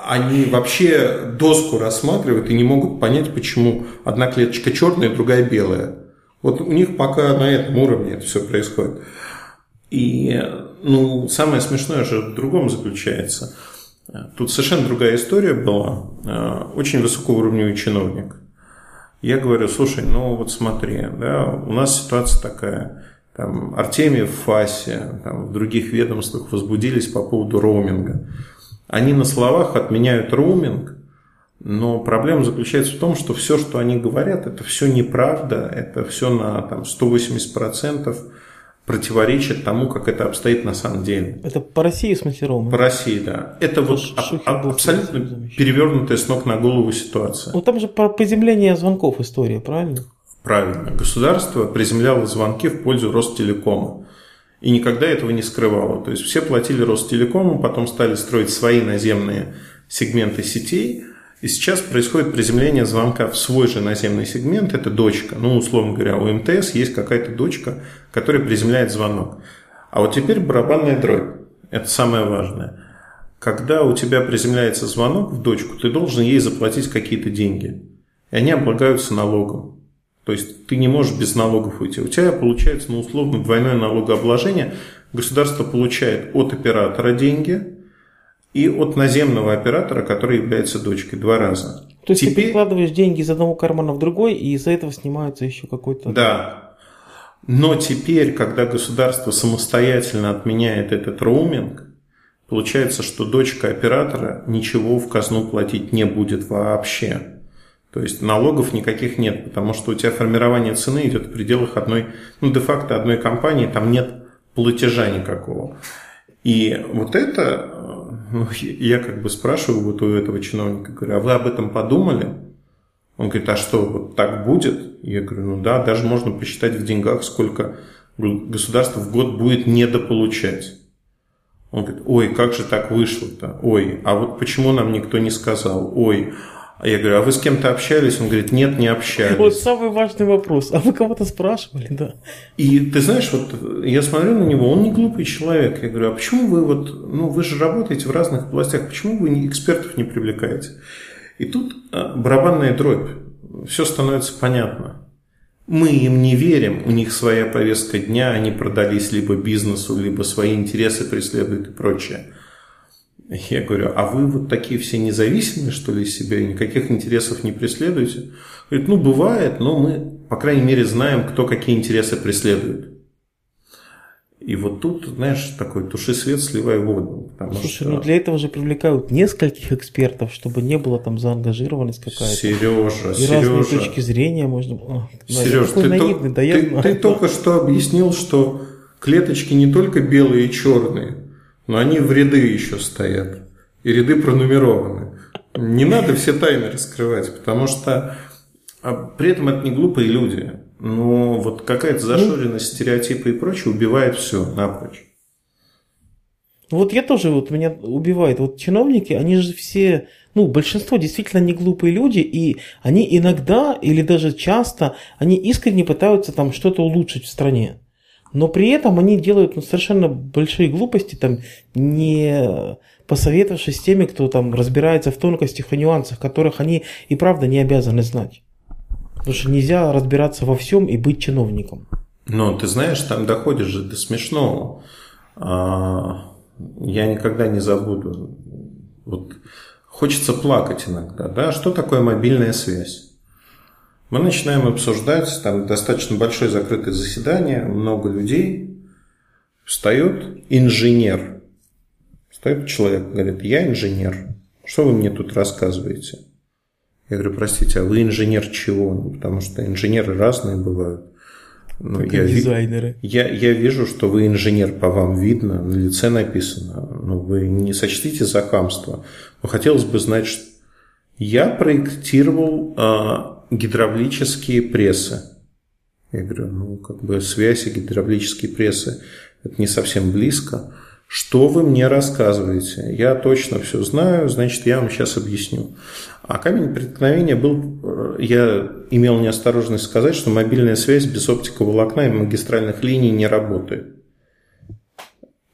они вообще доску рассматривают и не могут понять, почему одна клеточка черная, другая белая. Вот у них пока на этом уровне это все происходит. И ну, самое смешное же в другом заключается. Тут совершенно другая история была. Очень высокоуровневый чиновник. Я говорю, слушай, ну вот смотри, да, у нас ситуация такая. Там Артемьев в ФАСе, там, в других ведомствах возбудились по поводу роуминга. Они на словах отменяют роуминг, но проблема заключается в том, что все, что они говорят, это все неправда, это все на там, 180% противоречит тому, как это обстоит на самом деле. Это по России, роуминг? По России, да. Это вот а, абсолютно перевернутая с ног на голову ситуация. Ну там же про приземление звонков история, правильно? Правильно. Государство приземляло звонки в пользу Ростелекома и никогда этого не скрывала. То есть все платили Ростелекому, потом стали строить свои наземные сегменты сетей, и сейчас происходит приземление звонка в свой же наземный сегмент, это дочка. Ну, условно говоря, у МТС есть какая-то дочка, которая приземляет звонок. А вот теперь барабанная дробь. Это самое важное. Когда у тебя приземляется звонок в дочку, ты должен ей заплатить какие-то деньги. И они облагаются налогом. То есть ты не можешь без налогов уйти. У тебя получается, ну, условно, двойное налогообложение. Государство получает от оператора деньги и от наземного оператора, который является дочкой, два раза. То есть Теперь... ты перекладываешь деньги из одного кармана в другой, и из-за этого снимается еще какой-то... Да. Но теперь, когда государство самостоятельно отменяет этот роуминг, получается, что дочка оператора ничего в казну платить не будет вообще. То есть налогов никаких нет, потому что у тебя формирование цены идет в пределах одной, ну, де-факто одной компании, там нет платежа никакого. И вот это, ну, я как бы спрашиваю вот у этого чиновника, говорю, а вы об этом подумали? Он говорит, а что, вот так будет? Я говорю, ну да, даже можно посчитать в деньгах, сколько государство в год будет недополучать. Он говорит, ой, как же так вышло-то? Ой, а вот почему нам никто не сказал? Ой, я говорю, а вы с кем-то общались? Он говорит, нет, не общались. Вот самый важный вопрос. А вы кого-то спрашивали, да? И ты знаешь, вот я смотрю на него, он не глупый человек. Я говорю, а почему вы вот, ну вы же работаете в разных областях, почему вы экспертов не привлекаете? И тут а, барабанная дробь. Все становится понятно. Мы им не верим, у них своя повестка дня, они продались либо бизнесу, либо свои интересы преследуют и прочее. Я говорю, а вы вот такие все независимые, что ли, из себя, никаких интересов не преследуете? Говорит, ну, бывает, но мы, по крайней мере, знаем, кто какие интересы преследует. И вот тут, знаешь, такой туши свет, сливай воду. Слушай, что... ну для этого же привлекают нескольких экспертов, чтобы не было там заангажированность какая-то. Сережа, и Сережа. разные точки зрения можно... О, Сереж, ты, наивный, да, ты, я ты только что объяснил, что клеточки не только белые и черные, но они в ряды еще стоят. И ряды пронумерованы. Не надо все тайны раскрывать, потому что а при этом это не глупые люди. Но вот какая-то зашоренность, стереотипы и прочее убивает все напрочь. Вот я тоже, вот меня убивает. Вот чиновники, они же все, ну, большинство действительно не глупые люди, и они иногда или даже часто, они искренне пытаются там что-то улучшить в стране. Но при этом они делают ну, совершенно большие глупости, там, не посоветовавшись с теми, кто там разбирается в тонкостях и нюансах, которых они и правда не обязаны знать. Потому что нельзя разбираться во всем и быть чиновником. Но ты знаешь, там доходишь же до смешного. А, я никогда не забуду. Вот хочется плакать иногда. Да? Что такое мобильная связь? Мы начинаем обсуждать, там достаточно большое закрытое заседание, много людей. Встает инженер. Встает человек, говорит, я инженер. Что вы мне тут рассказываете? Я говорю, простите, а вы инженер чего? Ну, потому что инженеры разные бывают. Ну, я, дизайнеры. Я, я вижу, что вы инженер, по вам видно, на лице написано. Ну, вы не сочтите за хамство. Но хотелось бы знать, что я проектировал а, гидравлические прессы. Я говорю, ну, как бы связь и гидравлические прессы – это не совсем близко. Что вы мне рассказываете? Я точно все знаю, значит, я вам сейчас объясню. А камень преткновения был, я имел неосторожность сказать, что мобильная связь без оптикового окна и магистральных линий не работает.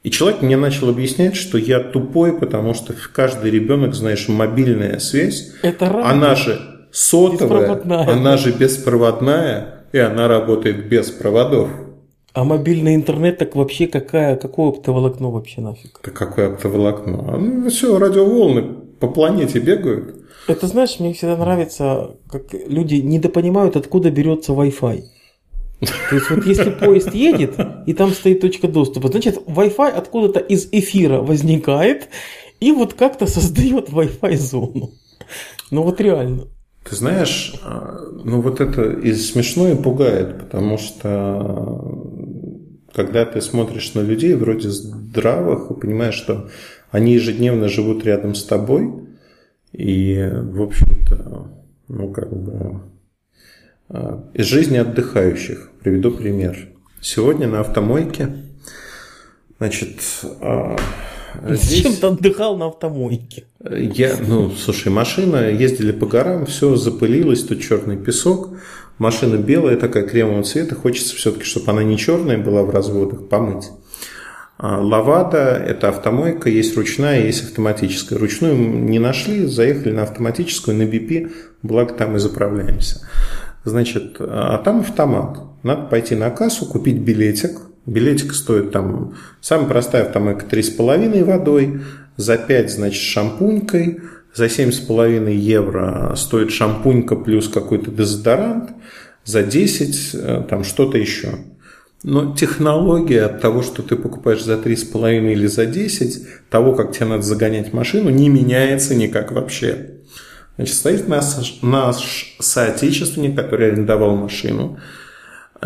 И человек мне начал объяснять, что я тупой, потому что каждый ребенок, знаешь, мобильная связь, это она же сотовая, она же беспроводная, и она работает без проводов. А мобильный интернет так вообще какая, какое оптоволокно вообще нафиг? Да какое оптоволокно? А, ну все, радиоволны по планете бегают. Это знаешь, мне всегда нравится, как люди недопонимают, откуда берется Wi-Fi. То есть вот если поезд едет, и там стоит точка доступа, значит Wi-Fi откуда-то из эфира возникает, и вот как-то создает Wi-Fi зону. Ну вот реально. Ты знаешь, а, ну вот это и смешно и пугает, потому что когда ты смотришь на людей вроде здравых и понимаешь, что они ежедневно живут рядом с тобой, и, в общем-то, ну как бы а, из жизни отдыхающих. Приведу пример. Сегодня на автомойке, значит, а, Зачем ты отдыхал на автомойке? Я, ну, слушай, машина, ездили по горам, все запылилось, тут черный песок, машина белая, такая кремового цвета, хочется все-таки, чтобы она не черная была в разводах, помыть. А, Лавада – это автомойка, есть ручная, есть автоматическая. Ручную не нашли, заехали на автоматическую, на BP, благо там и заправляемся. Значит, а там автомат. Надо пойти на кассу, купить билетик. Билетик стоит там, самая простая автомойка 3,5 водой, за 5, значит, шампунькой, за 7,5 евро стоит шампунька плюс какой-то дезодорант, за 10 э, там что-то еще. Но технология от того, что ты покупаешь за 3,5 или за 10, того, как тебе надо загонять машину, не меняется никак вообще. Значит, стоит наш, наш соотечественник, который арендовал машину,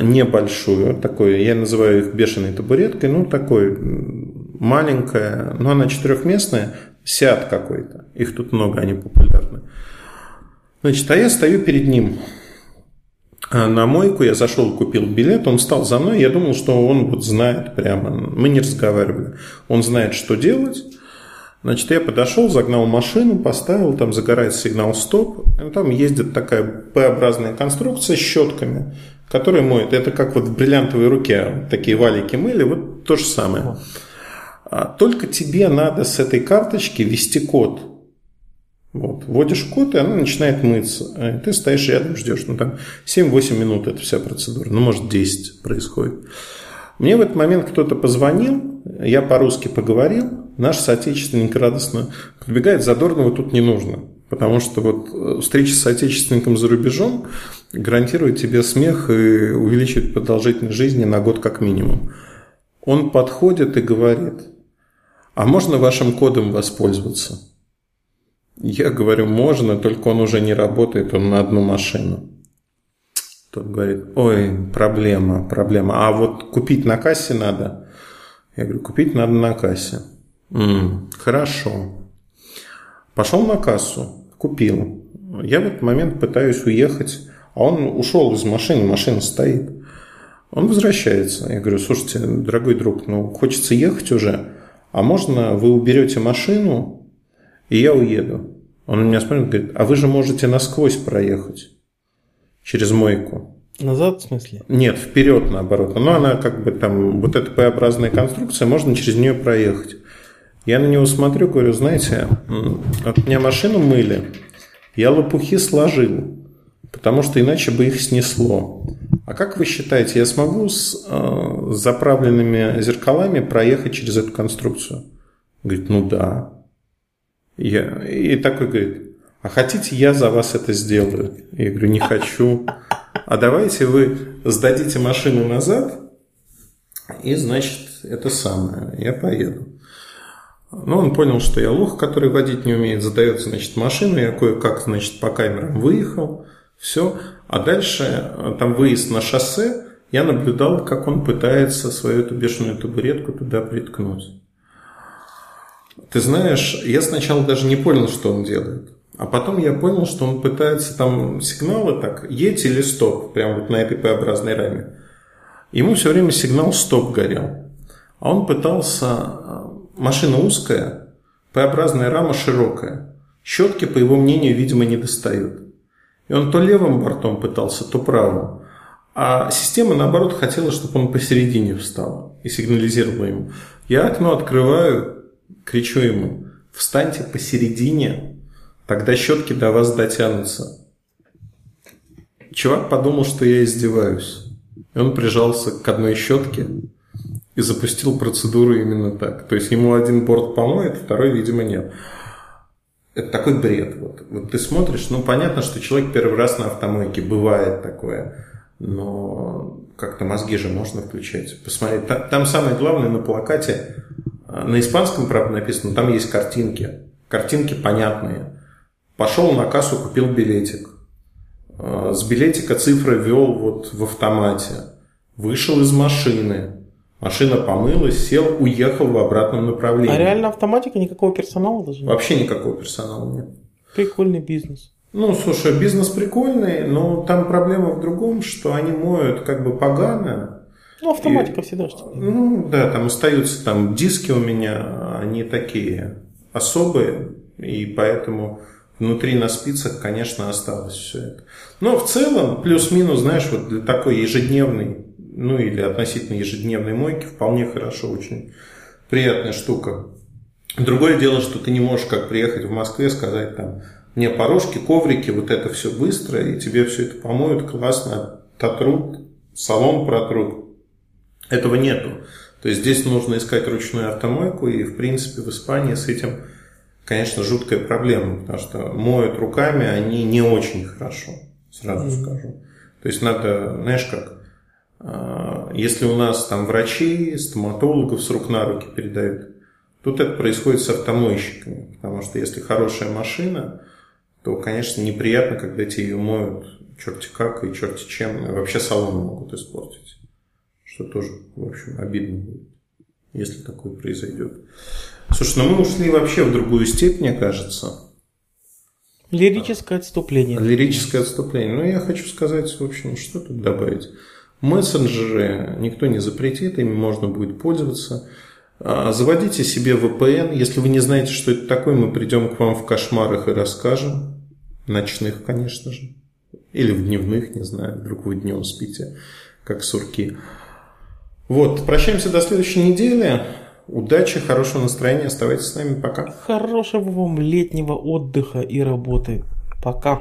небольшую, такой, я называю их бешеной табуреткой, ну, такой маленькая, но она четырехместная, сят какой-то. Их тут много, они популярны. Значит, а я стою перед ним а на мойку, я зашел, купил билет, он встал за мной, я думал, что он вот знает прямо, мы не разговаривали, он знает, что делать. Значит, я подошел, загнал машину, поставил, там загорается сигнал стоп, там ездит такая П-образная конструкция с щетками, которая моет. Это как вот в бриллиантовой руке такие валики мыли, вот то же самое. А только тебе надо с этой карточки ввести код. Вот. Вводишь код, и она начинает мыться. И ты стоишь рядом, ждешь. Ну, там 7-8 минут это вся процедура. Ну, может, 10 происходит. Мне в этот момент кто-то позвонил, я по-русски поговорил, наш соотечественник радостно подбегает, задорного тут не нужно. Потому что вот э, встреча с соотечественником за рубежом гарантирует тебе смех и увеличивает продолжительность жизни на год как минимум. Он подходит и говорит, а можно вашим кодом воспользоваться? Я говорю, можно, только он уже не работает, он на одну машину. Тот говорит, ой, проблема, проблема. А вот купить на кассе надо? Я говорю, купить надо на кассе. М-м, хорошо. Пошел на кассу, купил. Я в этот момент пытаюсь уехать, а он ушел из машины, машина стоит. Он возвращается. Я говорю, слушайте, дорогой друг, ну хочется ехать уже, а можно вы уберете машину, и я уеду. Он на меня смотрит и говорит, а вы же можете насквозь проехать через мойку. Назад, в смысле? Нет, вперед наоборот. Но она как бы там, вот эта П-образная конструкция, можно через нее проехать. Я на него смотрю, говорю, знаете, от меня машину мыли, я лопухи сложил, потому что иначе бы их снесло. А как вы считаете, я смогу с, э, заправленными зеркалами проехать через эту конструкцию? Говорит, ну да. Я, и такой говорит, а хотите, я за вас это сделаю? Я говорю, не хочу. А давайте вы сдадите машину назад, и, значит, это самое, я поеду. Ну, он понял, что я лох, который водить не умеет, задает, значит, машину, я кое-как, значит, по камерам выехал, все. А дальше, там выезд на шоссе, я наблюдал, как он пытается свою эту бешеную табуретку туда приткнуть. Ты знаешь, я сначала даже не понял, что он делает. А потом я понял, что он пытается там сигналы так, едь или стоп, прямо вот на этой П-образной раме. Ему все время сигнал стоп горел. А он пытался, э, машина узкая, П-образная рама широкая. Щетки, по его мнению, видимо, не достают. И он то левым бортом пытался, то правым. А система, наоборот, хотела, чтобы он посередине встал и сигнализировала ему. Я окно открываю, кричу ему, встаньте посередине, тогда щетки до вас дотянутся. Чувак подумал, что я издеваюсь. И он прижался к одной щетке и запустил процедуру именно так. То есть ему один борт помоет, второй, видимо, нет. Это такой бред. Вот. вот ты смотришь, ну понятно, что человек первый раз на автомойке, бывает такое. Но как-то мозги же можно включать. Посмотреть. Там самое главное на плакате на испанском, правда, написано, там есть картинки. Картинки понятные. Пошел на кассу, купил билетик. Э, с билетика цифры ввел вот в автомате. Вышел из машины. Машина помылась, сел, уехал в обратном направлении. А реально автоматика, никакого персонала даже нет? Вообще никакого персонала нет. Прикольный бизнес. Ну, слушай, бизнес прикольный, но там проблема в другом, что они моют как бы погано, ну, автоматика и, всегда что Ну, да, там остаются там диски у меня, они такие особые, и поэтому внутри на спицах, конечно, осталось все это. Но в целом, плюс-минус, знаешь, вот для такой ежедневной, ну или относительно ежедневной мойки вполне хорошо, очень приятная штука. Другое дело, что ты не можешь как приехать в Москве сказать там, Не, порожки, коврики, вот это все быстро, и тебе все это помоют, классно, отрут, салон протрут. Этого нету. То есть здесь нужно искать ручную автомойку, и в принципе в Испании с этим, конечно, жуткая проблема, потому что моют руками они не очень хорошо, сразу mm-hmm. скажу. То есть надо, знаешь как, если у нас там врачи, стоматологов с рук на руки передают, тут это происходит с автомойщиками, потому что если хорошая машина, то, конечно, неприятно, когда тебе ее моют черти как и черти чем, и вообще салон могут испортить, что тоже, в общем, обидно будет, если такое произойдет. Слушай, ну мы ушли вообще в другую степь, мне кажется. Лирическое отступление. Лирическое отступление. Ну, я хочу сказать, в общем, что тут добавить. Мессенджеры никто не запретит, ими можно будет пользоваться. А, заводите себе VPN. Если вы не знаете, что это такое, мы придем к вам в кошмарах и расскажем. Ночных, конечно же. Или в дневных, не знаю. Вдруг вы днем спите, как сурки. Вот, прощаемся до следующей недели. Удачи, хорошего настроения. Оставайтесь с нами. Пока. Хорошего вам летнего отдыха и работы. Пока.